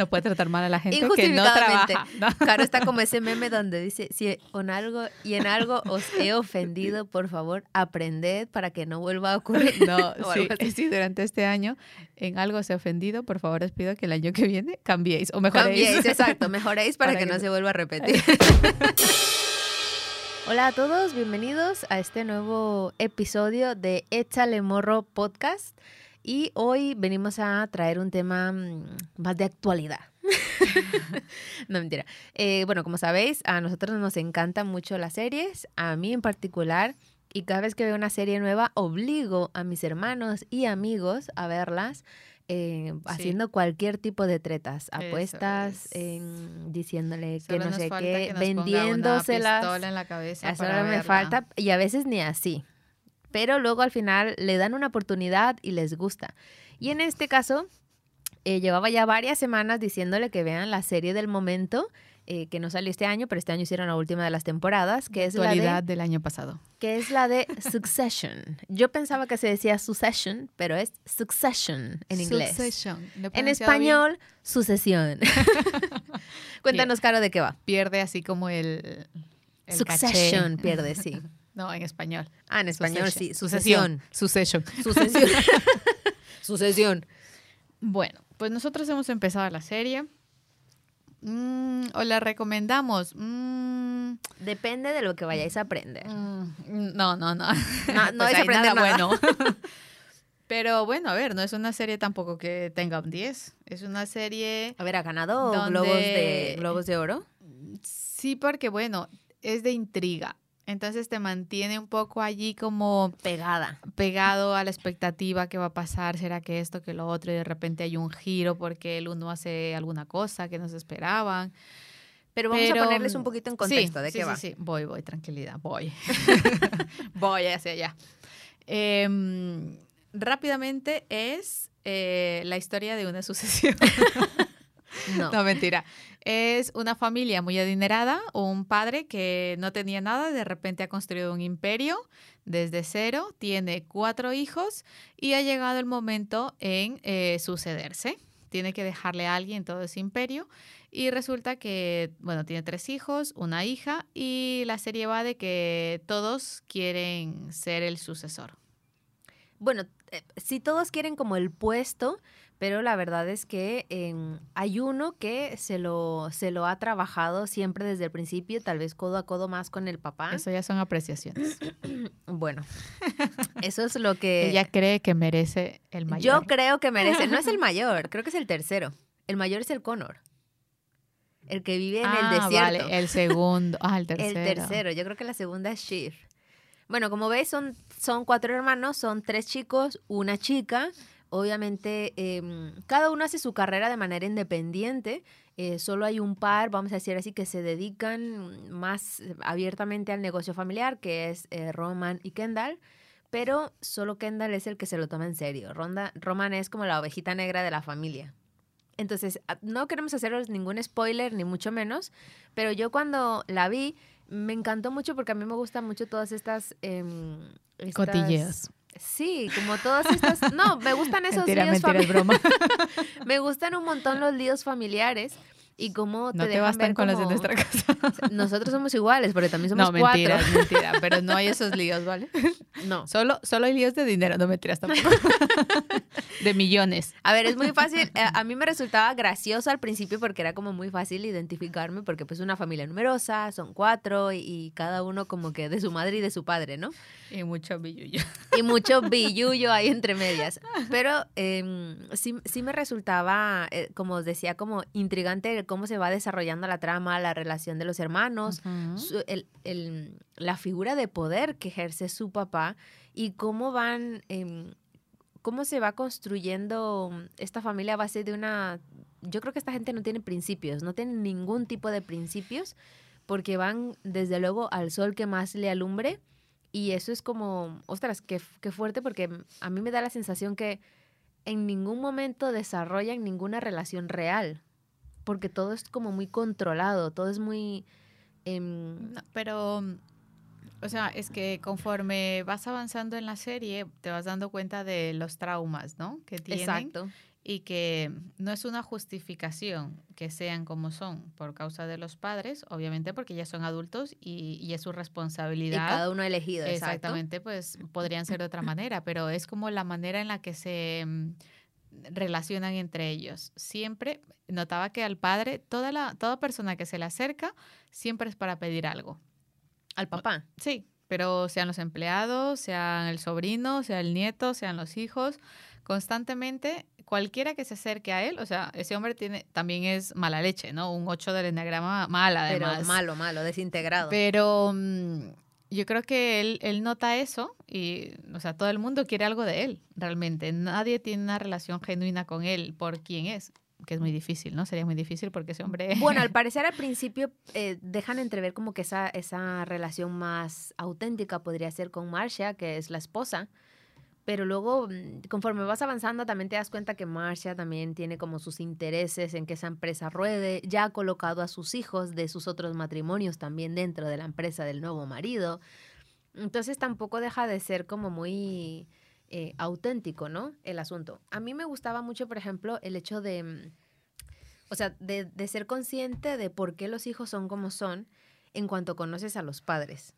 No puede tratar mal a la gente que no trabaja. Claro, está como ese meme donde dice, si en algo y en algo os he ofendido, por favor, aprended para que no vuelva a ocurrir. No, sí, sí, durante este año en algo os he ofendido, por favor os pido que el año que viene cambiéis o mejoréis. Cambiéis, exacto, mejoréis para, que, no se vuelva a repetir. Hola a todos, bienvenidos a este nuevo episodio de Échale Morro Podcast. Y hoy venimos a traer un tema mm, más de actualidad. no, mentira. Eh, bueno, como sabéis, a nosotros nos encantan mucho las series, a mí en particular, y cada vez que veo una serie nueva, obligo a mis hermanos y amigos a verlas. Eh, haciendo cualquier tipo de tretas, apuestas, diciéndole que no sé qué, vendiéndoselas. en la cabeza. Eso me falta, y a veces ni así pero luego al final le dan una oportunidad y les gusta. Y en este caso, eh, llevaba ya varias semanas diciéndole que vean la serie del momento, eh, que no salió este año, pero este año hicieron la última de las temporadas, que es la de, del año pasado. Que es la de Succession. Yo pensaba que se decía Succession, pero es Succession en inglés. Succession. En español, sucesión. Cuéntanos, Caro, de qué va. Pierde así como el... Succession pierde, sí. No, en español. Ah, en español sí. Sucesión. Sucesión. Sucesión. Sucesión. Bueno, pues nosotros hemos empezado la serie. Mm, o la recomendamos. Mm. Depende de lo que vayáis a aprender. Mm, no, no, no. No, no vais a aprender nada, bueno. Pero bueno, a ver, no es una serie tampoco que tenga un 10. Es una serie. A ver, ¿ha ganado globos, de, globos de oro? Sí, porque bueno, es de intriga. Entonces te mantiene un poco allí como pegada, pegado a la expectativa que va a pasar, será que esto, que lo otro, y de repente hay un giro porque el uno hace alguna cosa que no se esperaban. Pero vamos a ponerles un poquito en contexto de qué va. Sí, sí, voy, voy, tranquilidad, voy. voy hacia allá. Em, rápidamente es eh, la historia de una sucesión. No. no, mentira. Es una familia muy adinerada, un padre que no tenía nada, de repente ha construido un imperio desde cero, tiene cuatro hijos y ha llegado el momento en eh, sucederse. Tiene que dejarle a alguien todo ese imperio y resulta que, bueno, tiene tres hijos, una hija y la serie va de que todos quieren ser el sucesor. Bueno, eh, si todos quieren como el puesto, pero la verdad es que hay uno que se lo, se lo ha trabajado siempre desde el principio, tal vez codo a codo más con el papá. Eso ya son apreciaciones. bueno, eso es lo que... Ella cree que merece el mayor. Yo creo que merece, no es el mayor, creo que es el tercero. El mayor es el Connor. El que vive en el ah, desierto. Vale, el segundo. Ah, el tercero. El tercero. Yo creo que la segunda es Shiv. Bueno, como veis, son, son cuatro hermanos, son tres chicos, una chica obviamente em, cada uno hace su carrera de manera independiente. Eh, solo hay un par, vamos a decir así, que se dedican más abiertamente al negocio familiar, que es eh, Roman y Kendall. Pero solo Kendall es el que se lo toma en serio. Ronda, Roman es como la ovejita negra de la familia. Entonces, no queremos haceros ningún spoiler, ni mucho menos, pero yo cuando la vi, me encantó mucho porque a mí me gustan mucho todas estas... Eh, Cotilleos. Sí, como todas estas. No, me gustan esos líos familiares. broma. me gustan un montón los líos familiares y cómo te no te bastan con los de nuestra casa. Nosotros somos iguales, porque también somos no, mentira, cuatro. mentira, pero no hay esos líos, ¿vale? No. Solo, solo hay líos de dinero, no mentiras tampoco. de millones. A ver, es muy fácil. Eh, a mí me resultaba gracioso al principio porque era como muy fácil identificarme porque pues una familia numerosa, son cuatro y, cada uno como que de su madre y de su padre, ¿no? Y mucho billullo. Y mucho billullo ahí entre medias. Pero em, sí, sí me resultaba, eh, como os decía, como intrigante cómo se va desarrollando la trama, la relación de los hermanos, la figura de poder que ejerce su papá y cómo van, em, cómo se va construyendo esta familia a base de una... Yo creo que esta gente no tiene principios, no tiene ningún tipo de principios porque van desde luego al sol que más le alumbre y eso es como, ostras, qué, qué fuerte porque a mí me da la sensación que en ningún momento desarrollan ninguna relación real porque todo es como muy controlado, todo es muy... Em, pero, o sea, es que conforme vas avanzando en la serie, te vas dando cuenta de los traumas, ¿no? Que tienen. Exacto. y que no es una justificación que sean como son por causa de los padres, obviamente porque ya son adultos y, es su responsabilidad. Y cada uno elegido, Exactamente, pues podrían ser de otra manera, pero es como la manera en la que se mm, relacionan entre ellos. Siempre notaba que al padre, toda, la, toda persona que se le acerca, siempre es para pedir algo. ¿Al papá? Sí, pero sean los empleados, sean el sobrino, sea el nieto, sean los hijos, constantemente cualquiera que se acerque a él, o sea, ese hombre tiene también es mala leche, ¿no? Un 8 del enneagrama mala, además. Pero malo, malo, desintegrado. Pero mm, yo creo que él, él nota eso y, o sea, todo el mundo quiere algo de él, realmente. Nadie tiene una relación genuina con él por quién es que es muy difícil, ¿no? Sería muy difícil porque ese hombre... Bueno, al parecer al principio eh, dejan entrever como que esa, esa relación más auténtica podría ser con Marcia, que es la esposa, pero luego mm, conforme vas avanzando también te das cuenta que Marcia también tiene como sus intereses en que esa empresa ruede, ya ha colocado a sus hijos de sus otros matrimonios también dentro de la empresa del nuevo marido. Entonces tampoco deja de ser como muy eh, auténtico, ¿no? El asunto. A mí me gustaba mucho, por ejemplo, el hecho de, mm, o sea, de, de ser consciente de por qué los hijos son como son en cuanto conoces a los padres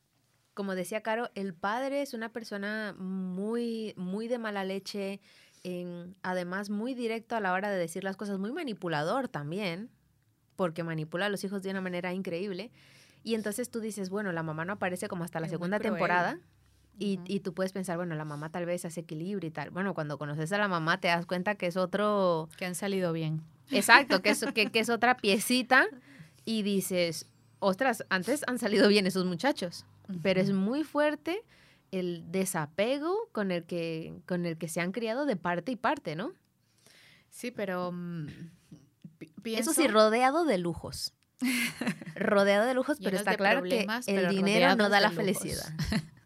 como decía Caro, el padre es una persona muy, muy de mala leche, en, además muy directo a la hora de decir las cosas, muy manipulador también, porque manipula a los hijos de una manera increíble. Y entonces tú dices, bueno, la mamá no aparece como hasta la segunda temporada. Y, y, tú puedes pensar, bueno, la mamá tal vez hace equilibrio y tal. Bueno, cuando conoces a la mamá te das cuenta que es otro... Que han salido bien. Exacto, que es, que, que es otra piecita y dices, ostras, antes han salido bien esos muchachos pero es muy fuerte el desapego con el que, con el que se han criado de parte y parte, ¿no? Sí, pero mm, Eso sí, rodeado de lujos. rodeado de lujos, pero está claro que el dinero no da la felicidad.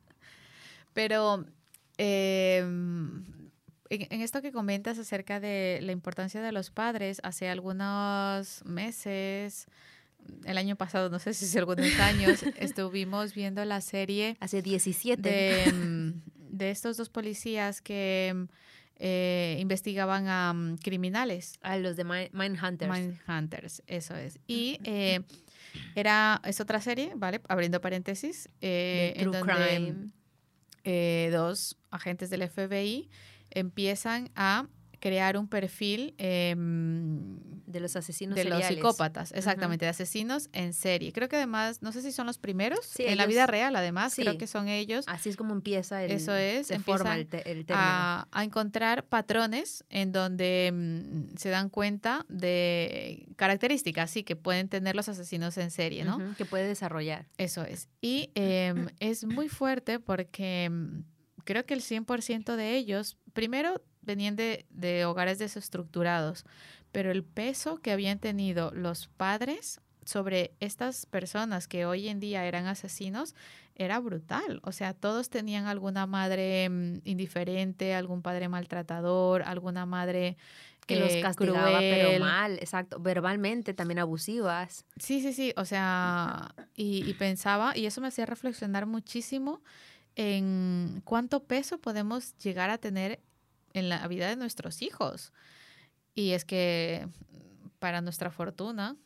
pero em, en, esto que comentas acerca de la importancia de los padres, hace algunos meses el año pasado, no sé si hace algunos años, estuvimos viendo la serie. Hace 17. De, mm, de estos dos policías que mm, eh, investigaban a criminales. A los de Mindhunters. Mindhunters, eso es. Y eh, era, es otra serie, ¿vale? Abriendo paréntesis. Eh, en donde, eh, dos agentes del FBI empiezan a crear un perfil em, de los asesinos de los psicópatas, exactamente, de asesinos en serie. Creo que además, no sé si son los primeros en la vida real, además, creo que son ellos. Así es como empieza el Eso es, forma el, a, a, encontrar patrones en donde mm, se dan cuenta de características, sí, que pueden tener los asesinos en serie, ¿no? que puede desarrollar. Eso es. Y em, es muy fuerte porque creo que el 100% de ellos, primero, venían de, de hogares desestructurados, pero el peso que habían tenido los padres sobre estas personas que hoy en día eran asesinos era brutal. O sea, todos tenían alguna madre mm, indiferente, algún padre maltratador, alguna madre que los castigaba, pero mal, exacto, verbalmente también abusivas. Sí, sí, sí, o sea, y, y, pensaba, y eso me hacía reflexionar muchísimo en cuánto peso podemos llegar a tener en la vida de nuestros hijos. Y es que para nuestra fortuna,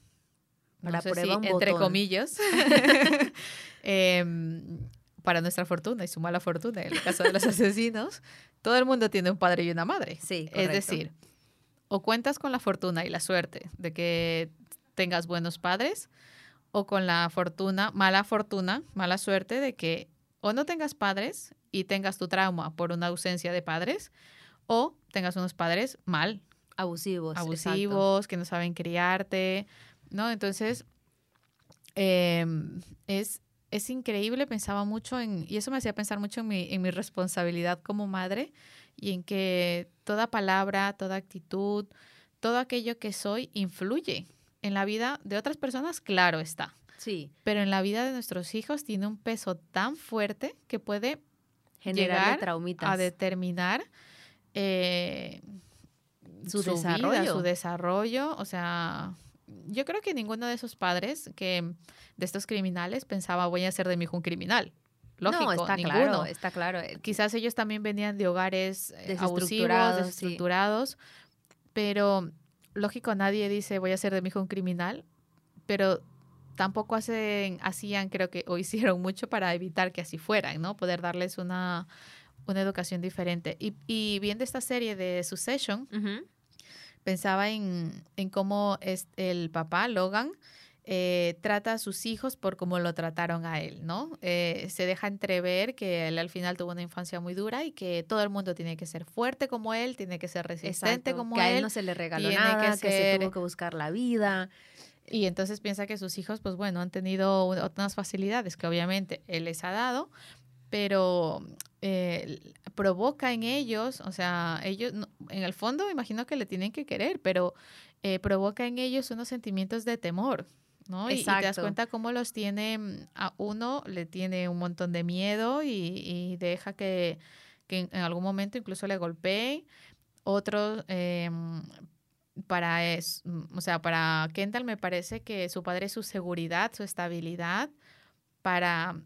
para prueba entre comillas, em, para nuestra fortuna y su mala fortuna, en el caso de los asesinos, todo el mundo tiene un padre y una madre. Sí, es decir, o cuentas con la fortuna y la suerte de que tengas buenos padres, o con la fortuna, mala fortuna, mala suerte de que o no tengas padres y tengas tu trauma por una ausencia de padres, o tengas unos padres mal. Abusivos. Abusivos, que no saben criarte, ¿no? Entonces, em, es, es increíble, pensaba mucho en, y eso me hacía pensar mucho en mi, en mi responsabilidad como madre y en que toda palabra, toda actitud, todo aquello que soy influye en la vida de otras personas, claro está. Sí. Pero en la vida de nuestros hijos tiene un peso tan fuerte que puede generar a determinar eh, su, desarrollo. su desarrollo. O sea, yo creo que ninguno de esos padres que de estos criminales pensaba voy a ser de mi hijo un criminal. Lógico, no, está ninguno. claro, está claro. Quizás ellos también venían de hogares eh, abusivos, desestructurados, pero lógico, nadie dice voy a ser de mi hijo un criminal, pero tampoco hacen, hacían, creo que, o hicieron mucho para evitar que así fueran, ¿no? Poder darles una, una educación diferente. Y, y viendo esta serie de Succession, pensaba en, en cómo es el papá, Logan, eh, trata a sus hijos por cómo lo trataron a él, ¿no? Eh, se deja entrever que él al final tuvo una infancia muy dura y que todo el mundo tiene que ser fuerte como él, tiene que ser resistente como él. Que a él no se le regaló nada, que, se tuvo que buscar la vida. Y entonces piensa que sus hijos, pues bueno, han tenido otras facilidades que obviamente él les ha dado, pero eh, provoca en ellos, o sea, ellos, en el fondo imagino que le tienen que querer, pero provoca en ellos unos sentimientos de temor, ¿no? Y, te das cuenta cómo los tiene, mm, a uno le tiene un montón de miedo y, deja que, en, algún momento incluso le golpee. Otro, em, para es, mm, o sea, para Kendall me parece que su padre es su seguridad, su estabilidad. Para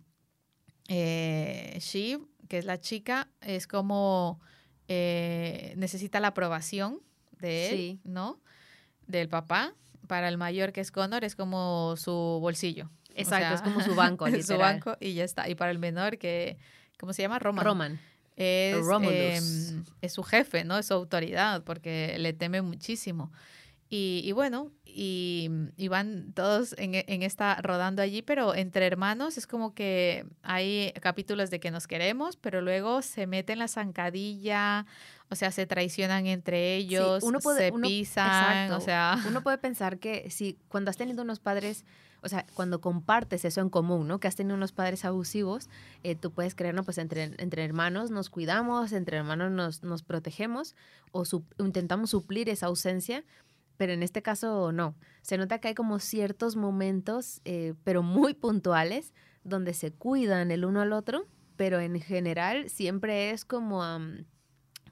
eh, Shiv, que es la chica, es como eh, necesita la aprobación de él, ¿no? Del papá para el mayor que es Connor es como su bolsillo. Exacto, es como su banco. su banco y ya está. Y para el menor que, ¿cómo se llama? Roman. Roman. Es, em, es su jefe, ¿no? Es su autoridad porque le teme muchísimo. Y, y bueno, y, y, van todos en, en, esta rodando allí, pero entre hermanos es como que hay capítulos de que nos queremos, pero luego se meten la zancadilla, o sea, se traicionan entre ellos, uno puede, se pisan, o sea... Uno puede pensar que si cuando has tenido unos padres, o sea, cuando compartes eso en común, ¿no? Que has tenido unos padres abusivos, eh, tú puedes creer, no, pues entre, entre hermanos nos cuidamos, entre hermanos nos, nos protegemos o intentamos suplir esa ausencia, pero en este caso no. Se nota que hay como ciertos momentos, eh, pero muy puntuales, donde se cuidan el uno al otro, pero en general siempre es como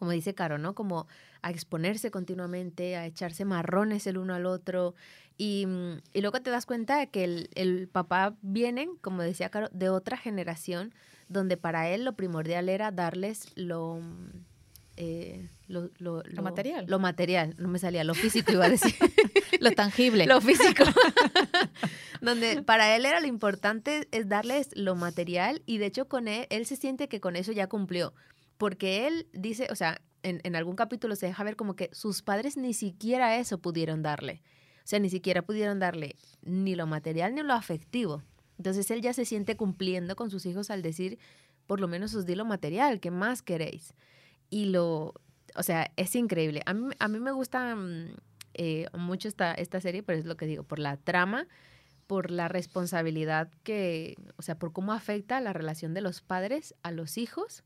como dice Caro, ¿no? Como a exponerse continuamente, a echarse marrones el uno al otro. Y, mm, y luego te das cuenta de que el, el, papá viene, como decía Caro, de otra generación, donde para él lo primordial era darles lo... Eh, lo, lo, material. Lo material, no me salía, lo físico iba a decir. lo tangible. Lo físico. Donde para él era lo importante es darles lo material y de hecho con él, él se siente que con eso ya cumplió porque él dice, o sea, en, algún capítulo se deja ver como que sus padres ni siquiera eso pudieron darle. O sea, ni siquiera pudieron darle ni lo material ni lo afectivo. Entonces él ya se siente cumpliendo con sus hijos al decir, por lo menos os di lo material, ¿qué más queréis? Y lo, o sea, es increíble. A mí, a mí me gusta mm, eh, mucho esta, esta serie, pero es lo que digo, por la trama, por la responsabilidad que, o sea, por cómo afecta la relación de los padres a los hijos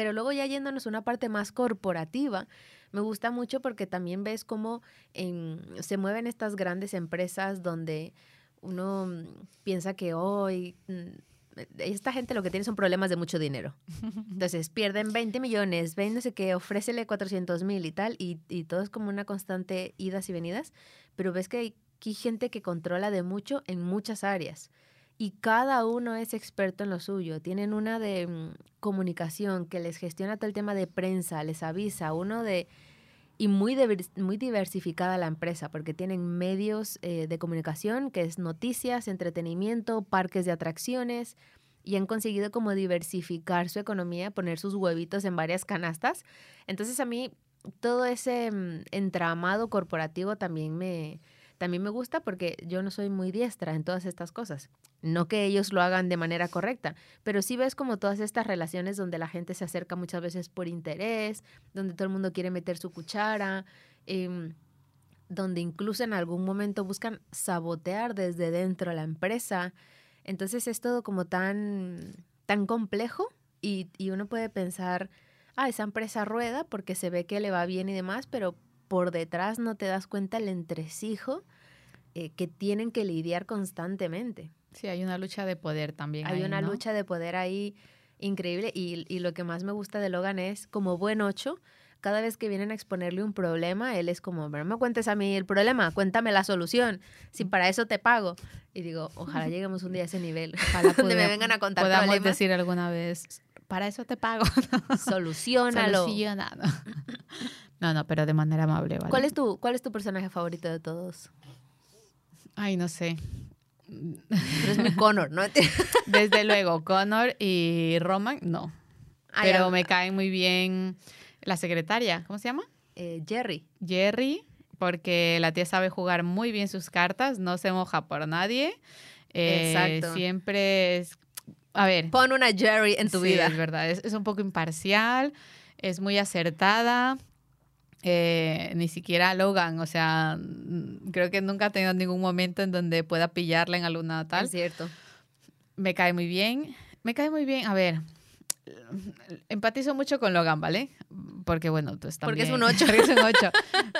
pero luego ya yéndonos a una parte más corporativa, me gusta mucho porque también ves cómo se mueven estas grandes empresas donde uno mm, piensa que hoy mm, esta gente lo que tiene son problemas de mucho dinero. Entonces pierden 20 millones, ven no sé qué, ofrécele 400 mil y tal, y, y, todo es como una constante idas y venidas, pero ves que hay, gente que controla de mucho en muchas áreas y cada uno es experto en lo suyo. Tienen una de mm, comunicación que les gestiona todo el tema de prensa, les avisa, uno de... Y muy, muy diversificada la empresa, porque tienen medios eh, de comunicación, que es noticias, entretenimiento, parques de atracciones, y han conseguido como diversificar su economía, poner sus huevitos en varias canastas. Entonces a mí todo ese mm, entramado corporativo también me, también me gusta porque yo no soy muy diestra en todas estas cosas. No que ellos lo hagan de manera correcta, pero sí ves como todas estas relaciones donde la gente se acerca muchas veces por interés, donde todo el mundo quiere meter su cuchara, em, donde incluso en algún momento buscan sabotear desde dentro la empresa. Entonces es todo como tan, tan complejo y, y uno puede pensar, ah, esa empresa rueda porque se ve que le va bien y demás, pero por detrás no te das cuenta el entresijo eh, que tienen que lidiar constantemente. Sí, hay una lucha de poder también. Hay una lucha de poder ahí increíble y, y, lo que más me gusta de Logan es, como buen ocho, cada vez que vienen a exponerle un problema, él es como, no me cuentes a mí el problema, cuéntame la solución, si para eso te pago. Y digo, ojalá lleguemos un día a ese nivel, ojalá donde me vengan a contar podamos decir alguna vez, para eso te pago. Solucionalo. Solucionado. No, no, pero de manera amable, ¿vale? ¿Cuál es tu, cuál es tu personaje favorito de todos? Ay, no sé. Pero es mi Connor, ¿no? Desde luego, Connor y Roman, no. pero me cae muy bien la secretaria, ¿cómo se llama? Eh, Jerry. Jerry, porque la tía sabe jugar muy bien sus cartas, no se moja por nadie. Eh, Exacto. Siempre es... A ver. Pon una Jerry en tu vida. Es verdad, es, un poco imparcial, es muy acertada. Eh, ni siquiera Logan, o sea, creo que nunca ha tenido ningún momento en donde pueda pillarla en alguna tal. Es cierto. Me cae muy bien. Me cae muy bien. A ver, empatizo mucho con Logan, ¿vale? Porque bueno, tú estás Porque es un 8. es un 8.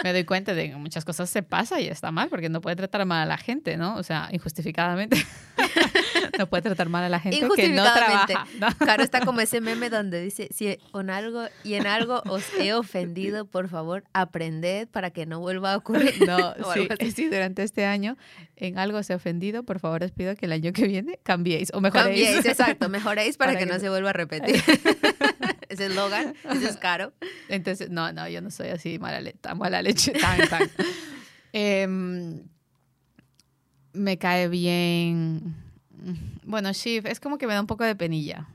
Me doy cuenta de que muchas cosas se pasa y está mal, porque no puede tratar mal a la gente, ¿no? O sea, injustificadamente. no puede tratar mal a la gente que no trabaja. Claro, está como ese meme donde dice, si en algo y en algo os he ofendido, por favor, aprended para que no vuelva a ocurrir. No, sí, sí, durante este año en algo os he ofendido, por favor os pido que el año que viene cambiéis o mejoréis. Cambiéis, exacto, mejoréis para, que, no se vuelva a repetir. ese eslogan, ese es caro. Entonces, no, no, yo no soy así mala, tan mala leche, tan, tan. Em, me cae bien. Bueno, Shiv, es como que me da un poco de penilla.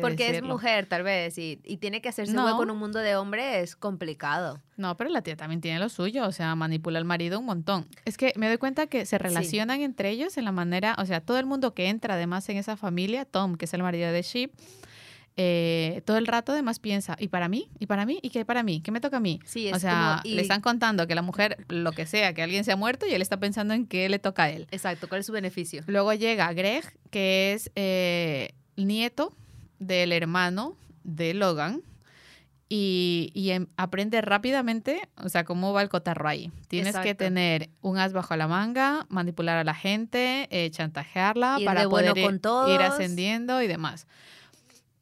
Porque es mujer, tal vez, y, tiene que hacerse no. hueco en un mundo de hombre, es complicado. No, pero la tía también tiene lo suyo, o sea, manipula al marido un montón. Es que me doy cuenta que se relacionan entre ellos en la manera, o sea, todo el mundo que entra además en esa familia, Tom, que es el marido de Shiv, eh, todo el rato además piensa, ¿y para mí? ¿Y para mí? ¿Y qué para mí? ¿Qué me toca a mí? Sí, o sea, le están contando que la mujer, lo que sea, que alguien se ha muerto y él está pensando en qué le toca a él. Exacto, ¿cuál es su beneficio? Luego llega Greg, que es eh, nieto del hermano de Logan. Y, em, aprende rápidamente, o sea, cómo va el cotarro ahí. Tienes que tener un as bajo la manga, manipular a la gente, eh, chantajearla para poder ir ascendiendo y demás.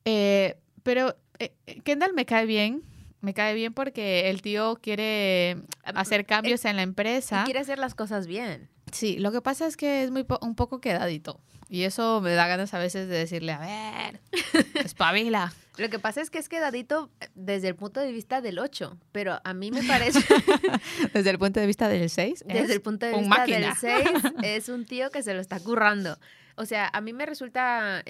Eh, pero eh, Kendall me cae bien. Me cae bien porque el tío quiere hacer cambios en la empresa. quiere hacer las cosas bien. Sí, lo que pasa es que es muy un poco quedadito. Y eso me da ganas a veces de decirle, a ver, espabila. Lo que pasa es que es quedadito desde el punto de vista del 8, pero a mí me parece... desde el punto de vista del 6. Desde el punto de vista del 6 es un tío que se lo está currando. O sea, a mí me resulta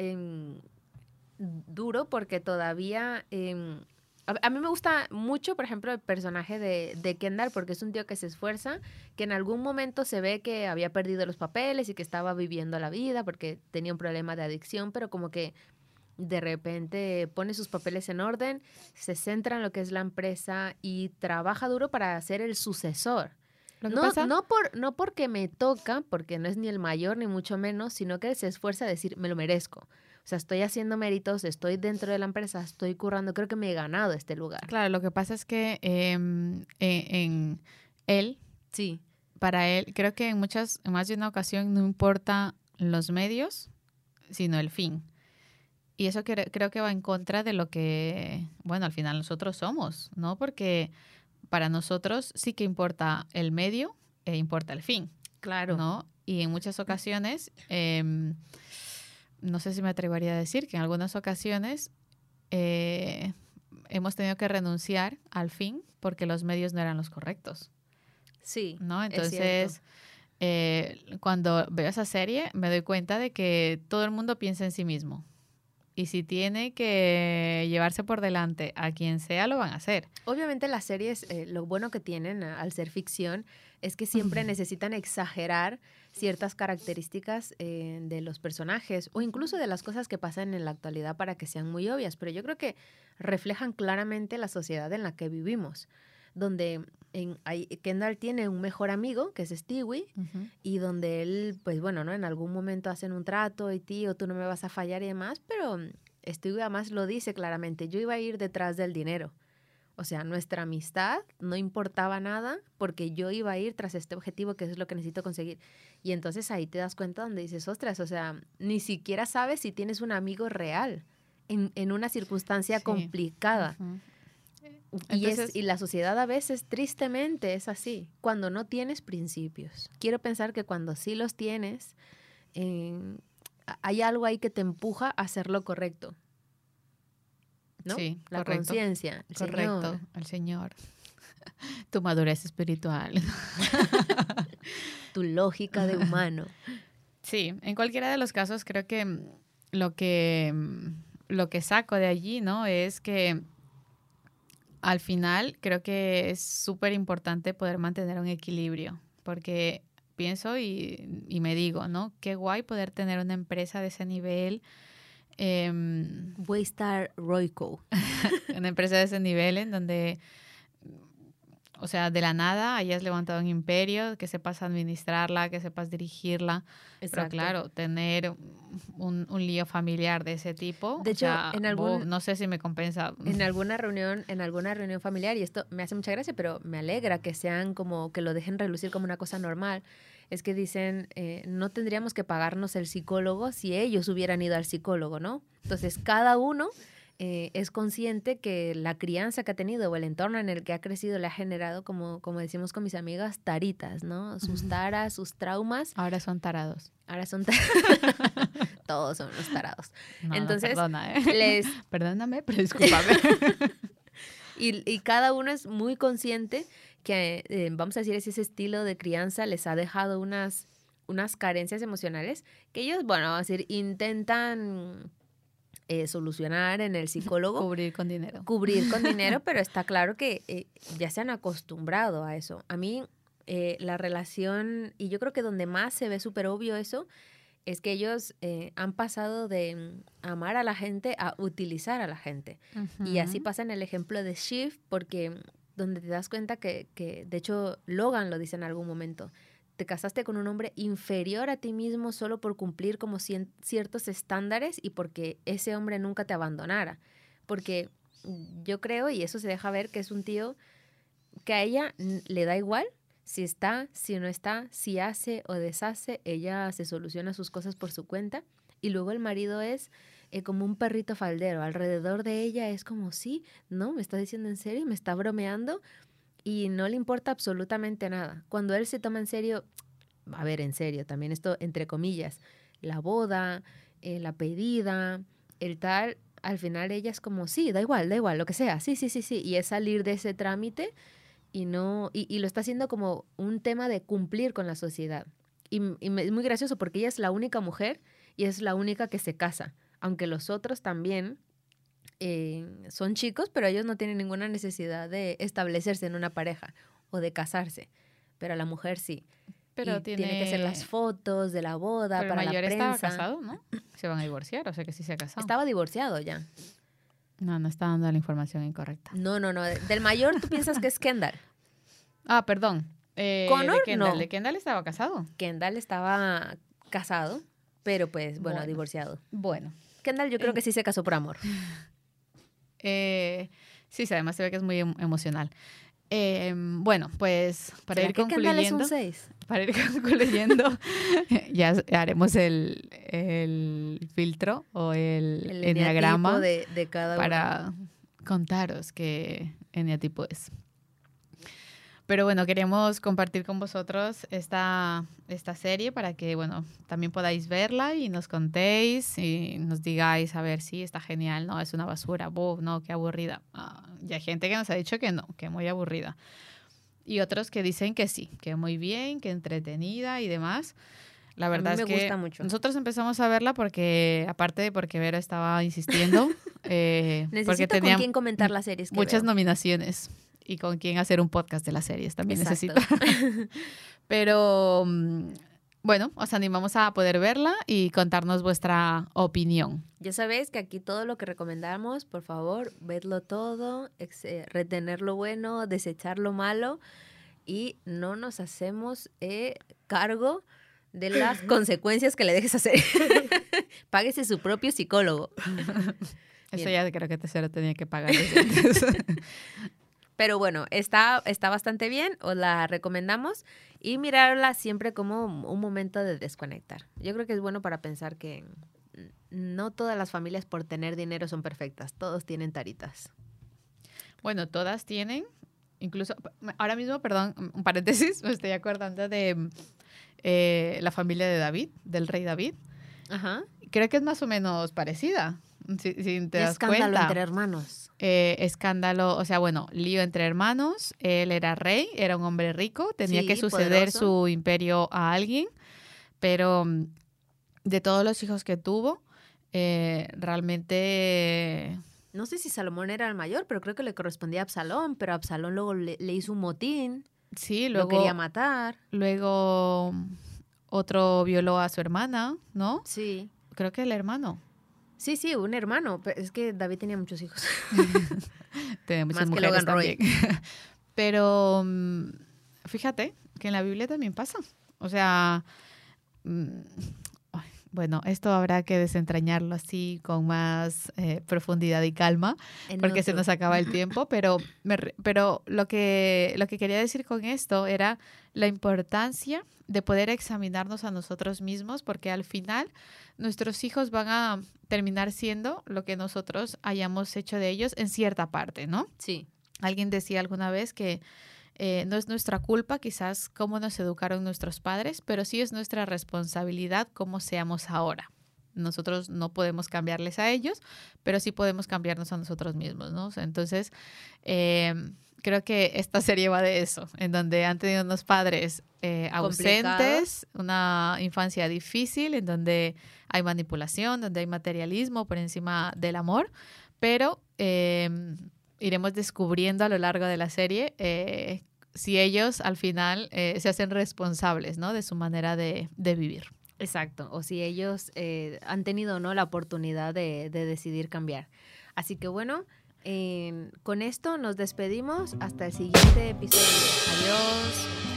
duro porque todavía... Em, a, mí me gusta mucho, por ejemplo, el personaje de, de, Kendall porque es un tío que se esfuerza, que en algún momento se ve que había perdido los papeles y que estaba viviendo la vida porque tenía un problema de adicción, pero como que de repente pone sus papeles en orden, se centra en lo que es la empresa y trabaja duro para ser el sucesor. No, no, por, no porque me toca, porque no es ni el mayor ni mucho menos, sino que se esfuerza a decir, me lo merezco. O sea, estoy haciendo méritos, estoy dentro de la empresa, estoy currando, creo que me he ganado este lugar. Claro, lo que pasa es que em, e, en, él, sí. para él, creo que en muchas, en más de una ocasión no importa los medios, sino el fin. Y eso creo que va en contra de lo que, bueno, al final nosotros somos, ¿no? Porque para nosotros sí que importa el medio e importa el fin. Claro. ¿No? Y en muchas ocasiones... Eh, no sé si me atrevería a decir que en algunas ocasiones eh, hemos tenido que renunciar al fin porque los medios no eran los correctos. Sí. ¿No? Entonces, eh, cuando veo esa serie, me doy cuenta de que todo el mundo piensa en sí mismo. Y si tiene que llevarse por delante a quien sea, lo van a hacer. Obviamente las series, eh, lo bueno que tienen al ser ficción es que siempre necesitan exagerar ciertas características eh, de los personajes o incluso de las cosas que pasan en la actualidad para que sean muy obvias, pero yo creo que reflejan claramente la sociedad en la que vivimos, donde en, Kendall tiene un mejor amigo, que es Stewie, y donde él, pues bueno, ¿no? En algún momento hacen un trato y tío, tú no me vas a fallar y demás, pero Stewie además lo dice claramente, yo iba a ir detrás del dinero. O sea, nuestra amistad no importaba nada porque yo iba a ir tras este objetivo que es lo que necesito conseguir. Y entonces ahí te das cuenta donde dices, ostras, o sea, ni siquiera sabes si tienes un amigo real en, en una circunstancia complicada. Y, es, y la sociedad a veces, tristemente, es así, cuando no tienes principios. Quiero pensar que cuando sí los tienes, hay algo ahí que te empuja a hacer lo correcto. ¿no? Sí, la conciencia. Correcto, el Señor. tu madurez espiritual. tu lógica de humano. Sí, en cualquiera de los casos creo que lo que, lo que saco de allí, ¿no? Es que al final creo que es súper importante poder mantener un equilibrio, porque pienso y, y, me digo, ¿no? Qué guay poder tener una empresa de ese nivel. Eh, Waystar Royco. una empresa de ese nivel en donde o sea, de la nada hayas levantado un imperio, que sepas administrarla, que sepas dirigirla. Pero claro, tener un, lío familiar de ese tipo. De hecho, en algún, no sé si me compensa. En alguna reunión, en alguna reunión familiar, y esto me hace mucha gracia, pero me alegra que sean como, que lo dejen relucir como una cosa normal. Es que dicen, eh, no tendríamos que pagarnos el psicólogo si ellos hubieran ido al psicólogo, ¿no? Entonces, cada uno eh, es consciente que la crianza que ha tenido o el entorno en el que ha crecido le ha generado, como, como decimos con mis amigas, taritas, ¿no? Sus taras, sus traumas. Ahora son tarados. Ahora son tarados. Todos son los tarados. Entonces, perdona, ¿eh? les... Perdóname, pero discúlpame. y, y, cada uno es muy consciente que, eh, vamos a decir, ese estilo de crianza les ha dejado unas, unas carencias emocionales que ellos, bueno, vamos a decir, intentan eh, solucionar en el psicólogo. Cubrir con dinero. Cubrir con dinero, pero está claro que eh, ya se han acostumbrado a eso. A mí, eh, la relación, y yo creo que donde más se ve súper obvio eso, es que ellos han pasado de amar a la gente a utilizar a la gente. Y así pasa en el ejemplo de Shift, porque donde te das cuenta que, que, de hecho, Logan lo dice en algún momento, te casaste con un hombre inferior a ti mismo solo por cumplir como ciertos estándares y porque ese hombre nunca te abandonara. Porque yo creo, y eso se deja ver, que es un tío que a ella le da igual si está, si no está, si hace o deshace, ella se soluciona sus cosas por su cuenta. Y luego el marido es eh, como un perrito faldero. Alrededor de ella es como, sí, no, me está diciendo en serio, me está bromeando y no le importa absolutamente nada. Cuando él se toma en serio, a ver, en serio, también esto entre comillas, la boda, eh, la pedida, el tal, al final ella es como, sí, da igual, da igual, lo que sea, sí, sí, sí, sí, y es salir de ese trámite y no, y, lo está haciendo como un tema de cumplir con la sociedad. Y, y es muy gracioso porque ella es la única mujer y es la única que se casa, aunque los otros también eh, son chicos, pero ellos no tienen ninguna necesidad de establecerse en una pareja o de casarse. Pero la mujer sí. Pero tiene... que hacer las fotos de la boda para el mayor la prensa. estaba casado, ¿no? Se van a divorciar, o sea que sí se ha casado. Estaba divorciado ya. No, no está dando la información incorrecta. No, no, no. Del mayor tú piensas que es Kendall. Ah, perdón. Eh, Connor, Kendall. no. ¿De Kendall estaba casado? Kendall estaba casado, pero pues, bueno, divorciado. Bueno. Kendall yo creo que sí se casó por amor. Eh, sí, además se ve que es muy em, emocional. Em, bueno, pues para ir concluyendo. Para ir concluyendo, ya haremos el, el filtro o el, el enneagrama de, de cada para contaros qué eneatipo es. Pero bueno, queremos compartir con vosotros esta, esta serie para que, bueno, también podáis verla y nos contéis y nos digáis, a ver si está genial, no, es una basura, no, qué aburrida. Ah, y hay gente que nos ha dicho que no, que muy aburrida. Y otros que dicen que sí, que muy bien, que entretenida y demás. La verdad es que nosotros empezamos a verla porque, aparte de porque Vera estaba insistiendo, eh, porque tenía con quién comentar las series. muchas nominaciones y con quién hacer un podcast de las series también necesito. Pero mm, bueno, os animamos a poder verla y contarnos vuestra opinión. Ya sabéis que aquí todo lo que recomendamos, por favor, vedlo todo, eh, retener lo bueno, desechar lo malo y no nos hacemos eh, cargo de las consecuencias que le dejes hacer. Páguese su propio psicólogo. Eso ya creo que Tercero tenía que pagar. Pero bueno, está, está bastante bien, os la recomendamos y mirarla siempre como un momento de desconectar. Yo creo que es bueno para pensar que no todas las familias por tener dinero son perfectas, todos tienen taritas. Bueno, todas tienen, incluso, ahora mismo, perdón, un paréntesis, me estoy acordando de eh, la familia de David, del rey David. Ajá. Creo que es más o menos parecida. Sin te escándalo entre hermanos. Eh, escándalo, o sea, bueno, lío entre hermanos. Él era rey, era un hombre rico, tenía que suceder su imperio a alguien, pero mm, de todos los hijos que tuvo, eh, realmente... No sé si Salomón era el mayor, pero creo que le correspondía a Absalón, pero Absalón luego le, hizo un motín. Sí, luego... Lo quería matar. Luego otro violó a su hermana, ¿no? Sí. Creo que el hermano. Sí, sí, un hermano. Es que David tenía muchos hijos. tenía muchas mujeres también. Pero mm, fíjate que en la Biblia también pasa. O sea, mm, bueno, esto habrá que desentrañarlo así con más eh, profundidad y calma, porque se nos acaba el tiempo, pero, pero lo, que, lo que quería decir con esto era la importancia de poder examinarnos a nosotros mismos, porque al final nuestros hijos van a terminar siendo lo que nosotros hayamos hecho de ellos en cierta parte, ¿no? Sí. Alguien decía alguna vez que eh, no es nuestra culpa quizás cómo nos educaron nuestros padres, pero sí es nuestra responsabilidad cómo seamos ahora. Nosotros no podemos cambiarles a ellos, pero sí podemos cambiarnos a nosotros mismos, ¿no? Entonces, em, creo que esta serie va de eso, en donde han tenido unos padres eh, ausentes, una infancia difícil, en donde hay manipulación, donde hay materialismo por encima del amor, pero em, iremos descubriendo a lo largo de la serie eh, si ellos al final eh, se hacen responsables ¿no? de su manera de, vivir. Exacto, o si ellos han tenido ¿no? la oportunidad de, de decidir cambiar. Así que bueno, con esto nos despedimos. Hasta el siguiente episodio. Adiós.